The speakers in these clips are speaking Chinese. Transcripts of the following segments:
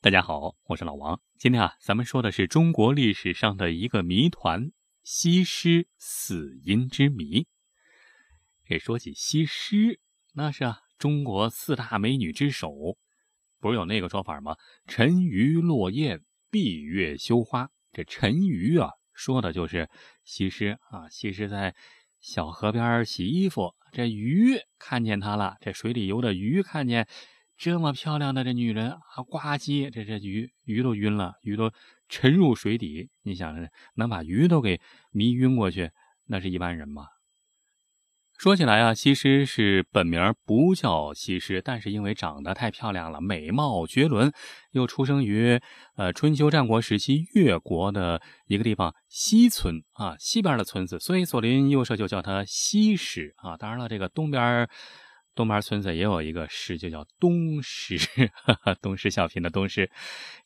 大家好，我是老王。今天啊，咱们说的是中国历史上的一个谜团——西施死因之谜。这说起西施，那是啊，中国四大美女之首。不是有那个说法吗？“沉鱼落雁，闭月羞花。”这沉鱼啊，说的就是西施啊。西施在小河边洗衣服，这鱼看见他了，这水里游的鱼看见。这么漂亮的这女人啊，呱唧，这这鱼鱼都晕了，鱼都沉入水底。你想，能把鱼都给迷晕过去，那是一般人吗？说起来啊，西施是本名不叫西施，但是因为长得太漂亮了，美貌绝伦，又出生于呃春秋战国时期越国的一个地方西村啊，西边的村子，所以左邻右舍就叫她西施啊。当然了，这个东边。东边村子也有一个诗，就叫东施，东施效颦的东施。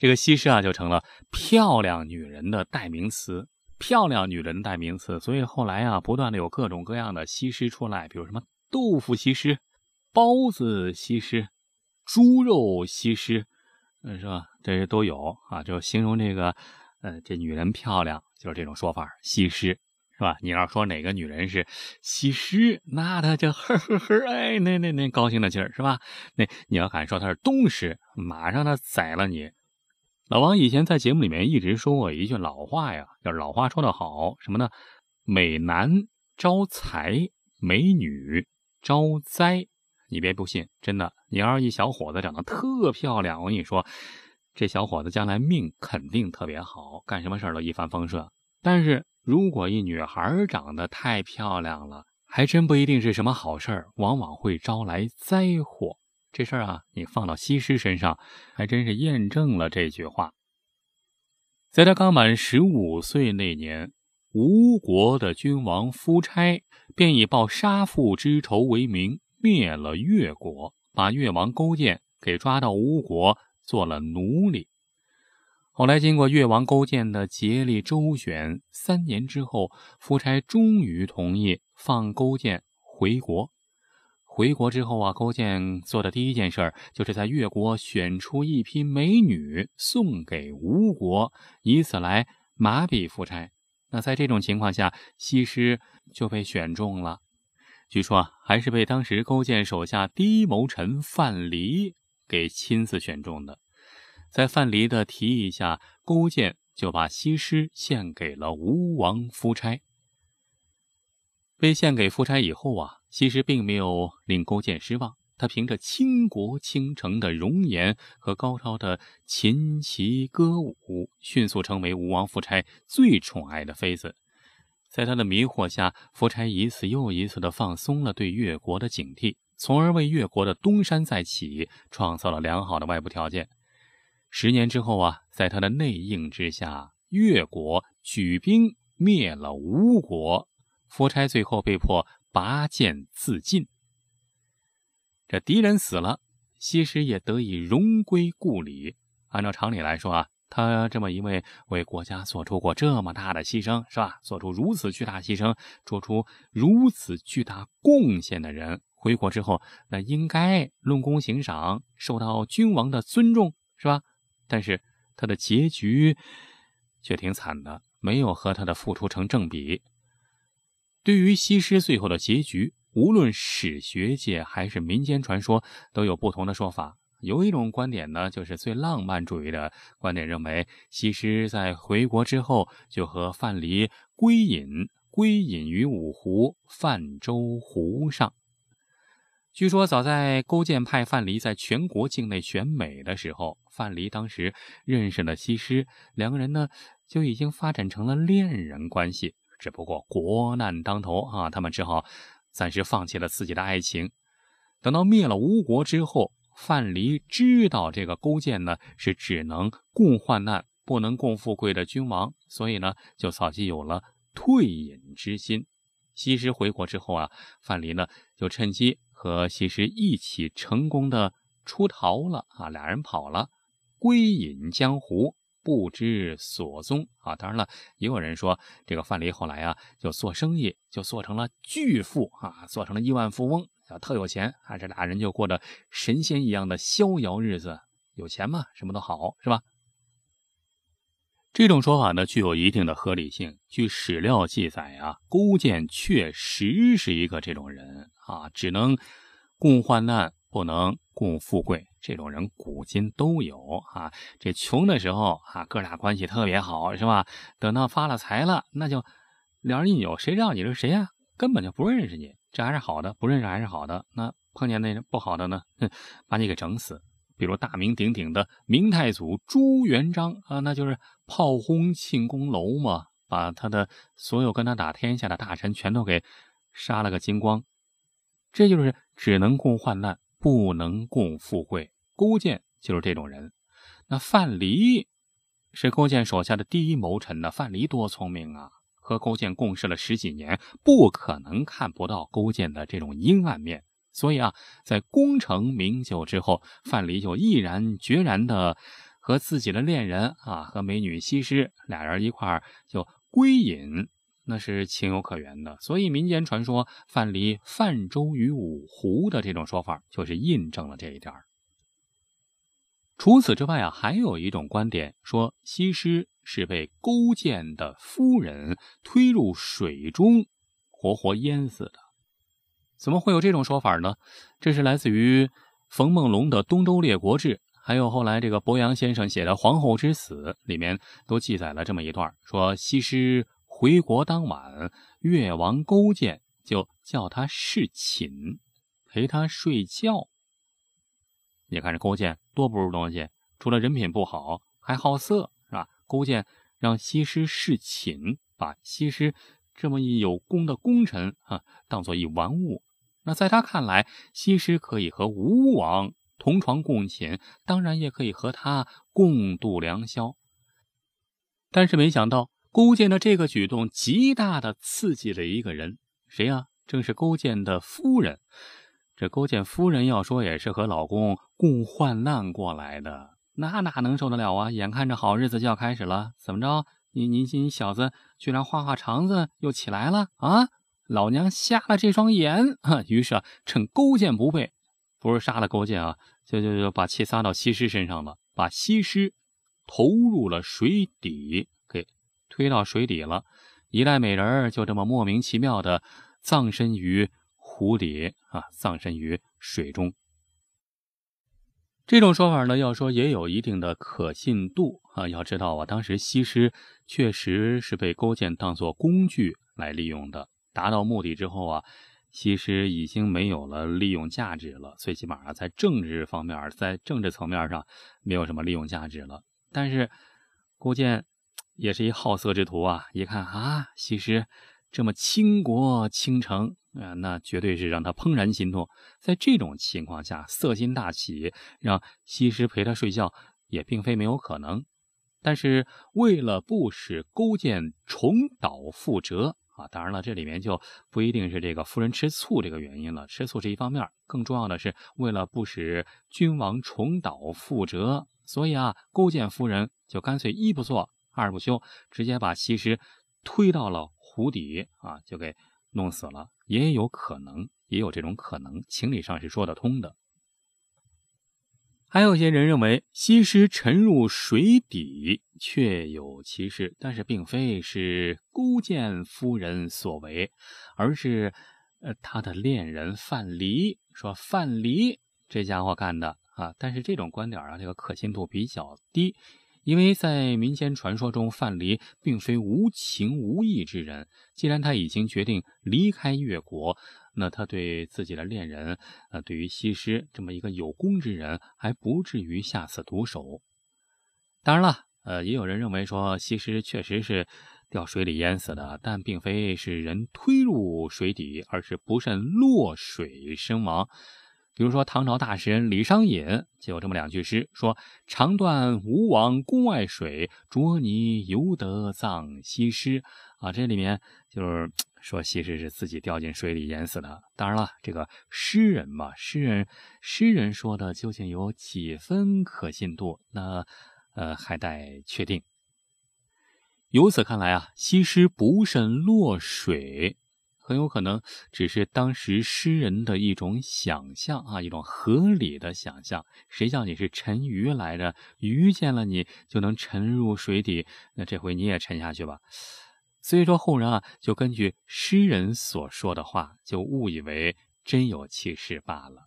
这个西施啊，就成了漂亮女人的代名词，漂亮女人代名词。所以后来啊，不断的有各种各样的西施出来，比如什么豆腐西施、包子西施、猪肉西施，嗯，是吧？这些都有啊，就形容这个，呃，这女人漂亮，就是这种说法，西施。是吧？你要说哪个女人是西施，那她就呵呵呵，哎，那那那高兴的劲儿是吧？那你要敢说她是东施，马上她宰了你。老王以前在节目里面一直说过一句老话呀，叫老话说得好，什么呢？美男招财，美女招灾。你别不信，真的，你要是一小伙子长得特漂亮，我跟你说，这小伙子将来命肯定特别好，干什么事儿都一帆风顺。但是。如果一女孩长得太漂亮了，还真不一定是什么好事儿，往往会招来灾祸。这事儿啊，你放到西施身上，还真是验证了这句话。在他刚满十五岁那年，吴国的君王夫差便以报杀父之仇为名，灭了越国，把越王勾践给抓到吴国做了奴隶。后来，经过越王勾践的竭力周旋，三年之后，夫差终于同意放勾践回国。回国之后啊，勾践做的第一件事就是在越国选出一批美女送给吴国，以此来麻痹夫差。那在这种情况下，西施就被选中了。据说还是被当时勾践手下第一谋臣范蠡给亲自选中的。在范蠡的提议下，勾践就把西施献给了吴王夫差。被献给夫差以后啊，西施并没有令勾践失望。他凭着倾国倾城的容颜和高超的琴棋歌舞，迅速成为吴王夫差最宠爱的妃子。在他的迷惑下，夫差一次又一次地放松了对越国的警惕，从而为越国的东山再起创造了良好的外部条件。十年之后啊，在他的内应之下，越国举兵灭了吴国，夫差最后被迫拔剑自尽。这敌人死了，西施也得以荣归故里。按照常理来说啊，他这么一位为国家做出过这么大的牺牲，是吧？做出如此巨大牺牲，做出如此巨大贡献的人，回国之后，那应该论功行赏，受到君王的尊重，是吧？但是他的结局却挺惨的，没有和他的付出成正比。对于西施最后的结局，无论史学界还是民间传说都有不同的说法。有一种观点呢，就是最浪漫主义的观点，认为西施在回国之后就和范蠡归隐，归隐于五湖泛舟湖上。据说，早在勾践派范蠡在全国境内选美的时候，范蠡当时认识了西施，两个人呢就已经发展成了恋人关系。只不过国难当头啊，他们只好暂时放弃了自己的爱情。等到灭了吴国之后，范蠡知道这个勾践呢是只能共患难不能共富贵的君王，所以呢就早就有了退隐之心。西施回国之后啊，范蠡呢就趁机。和西施一起成功的出逃了啊，俩人跑了，归隐江湖，不知所踪啊。当然了，也有人说这个范蠡后来啊，就做生意，就做成了巨富啊，做成了亿万富翁啊特有钱啊，这俩人就过着神仙一样的逍遥日子。有钱嘛，什么都好，是吧？这种说法呢，具有一定的合理性。据史料记载啊，勾践确实是一个这种人啊，只能共患难，不能共富贵。这种人古今都有啊。这穷的时候啊，哥俩关系特别好，是吧？等到发了财了，那就两人一扭，谁知道你是谁呀？根本就不认识你。这还是好的，不认识还是好的。那碰见那不好的呢，哼，把你给整死。比如大名鼎鼎的明太祖朱元璋啊，那就是炮轰庆功楼嘛，把他的所有跟他打天下的大臣全都给杀了个精光。这就是只能共患难，不能共富贵。勾践就是这种人。那范蠡是勾践手下的第一谋臣呢。范蠡多聪明啊，和勾践共事了十几年，不可能看不到勾践的这种阴暗面。所以啊，在功成名就之后，范蠡就毅然决然的和自己的恋人啊，和美女西施俩人一块儿就归隐，那是情有可原的。所以民间传说范蠡泛舟于五湖的这种说法，就是印证了这一点。除此之外啊，还有一种观点说，西施是被勾践的夫人推入水中，活活淹死的。怎么会有这种说法呢？这是来自于冯梦龙的《东周列国志》，还有后来这个博洋先生写的《皇后之死》里面都记载了这么一段：说西施回国当晚，越王勾践就叫他侍寝，陪他睡觉。你看这勾践多不如东西，除了人品不好，还好色，是吧？勾践让西施侍寝，把西施这么一有功的功臣啊，当做一玩物。那在他看来，西施可以和吴王同床共寝，当然也可以和他共度良宵。但是没想到，勾践的这个举动极大的刺激了一个人，谁呀？正是勾践的夫人。这勾践夫人要说也是和老公共患难过来的，那哪能受得了啊？眼看着好日子就要开始了，怎么着？你你你小子居然画画肠子又起来了啊？老娘瞎了这双眼！于是啊，趁勾践不备，不是杀了勾践啊，就就就把气撒到西施身上了，把西施投入了水底，推到水底了。一代美人就这么莫名其妙的葬身于湖底啊，葬身于水中。这种说法呢，要说也有一定的可信度啊。要知道啊，当时西施确实是被勾践当做工具来利用的。达到目的之后啊，西施已经没有了利用价值了，最起码在政治方面，在政治层面上没有什么利用价值了。但是勾践也是一好色之徒啊，一看啊，西施这么倾国倾城啊，那绝对是让他怦然心动。在这种情况下，色心大起，让西施陪他睡觉也并非没有可能。但是为了不使勾践重蹈覆辙。啊，当然了，这里面就不一定是这个夫人吃醋这个原因了，吃醋是一方面，更重要的是为了不使君王重蹈覆辙，所以啊，勾践夫人就干脆一不做二不休，直接把西施推到了湖底啊，就给弄死了，也有可能，也有这种可能，情理上是说得通的。还有些人认为西施沉入水底确有其事，但是并非是勾践夫人所为，而是呃他的恋人范蠡说范蠡这家伙干的啊。但是这种观点啊，这个可信度比较低，因为在民间传说中，范蠡并非无情无义之人。既然他已经决定离开越国。那他对自己的恋人，呃，对于西施这么一个有功之人，还不至于下此毒手。当然了，呃，也有人认为说西施确实是掉水里淹死的，但并非是人推入水底，而是不慎落水身亡。比如说唐朝大诗人李商隐就有这么两句诗，说：“长断吴王宫外水，浊泥犹得葬西施。”啊，这里面就是。说西施是自己掉进水里淹死的。当然了，这个诗人嘛，诗人诗人说的究竟有几分可信度？那呃还待确定。由此看来啊，西施不慎落水很有可能只是当时诗人的一种想象啊，一种合理的想象。谁叫你是沉鱼来着？鱼见了你就能沉入水底，那这回你也沉下去吧。所以说后人啊，就根据诗人所说的话，就误以为真有其事罢了。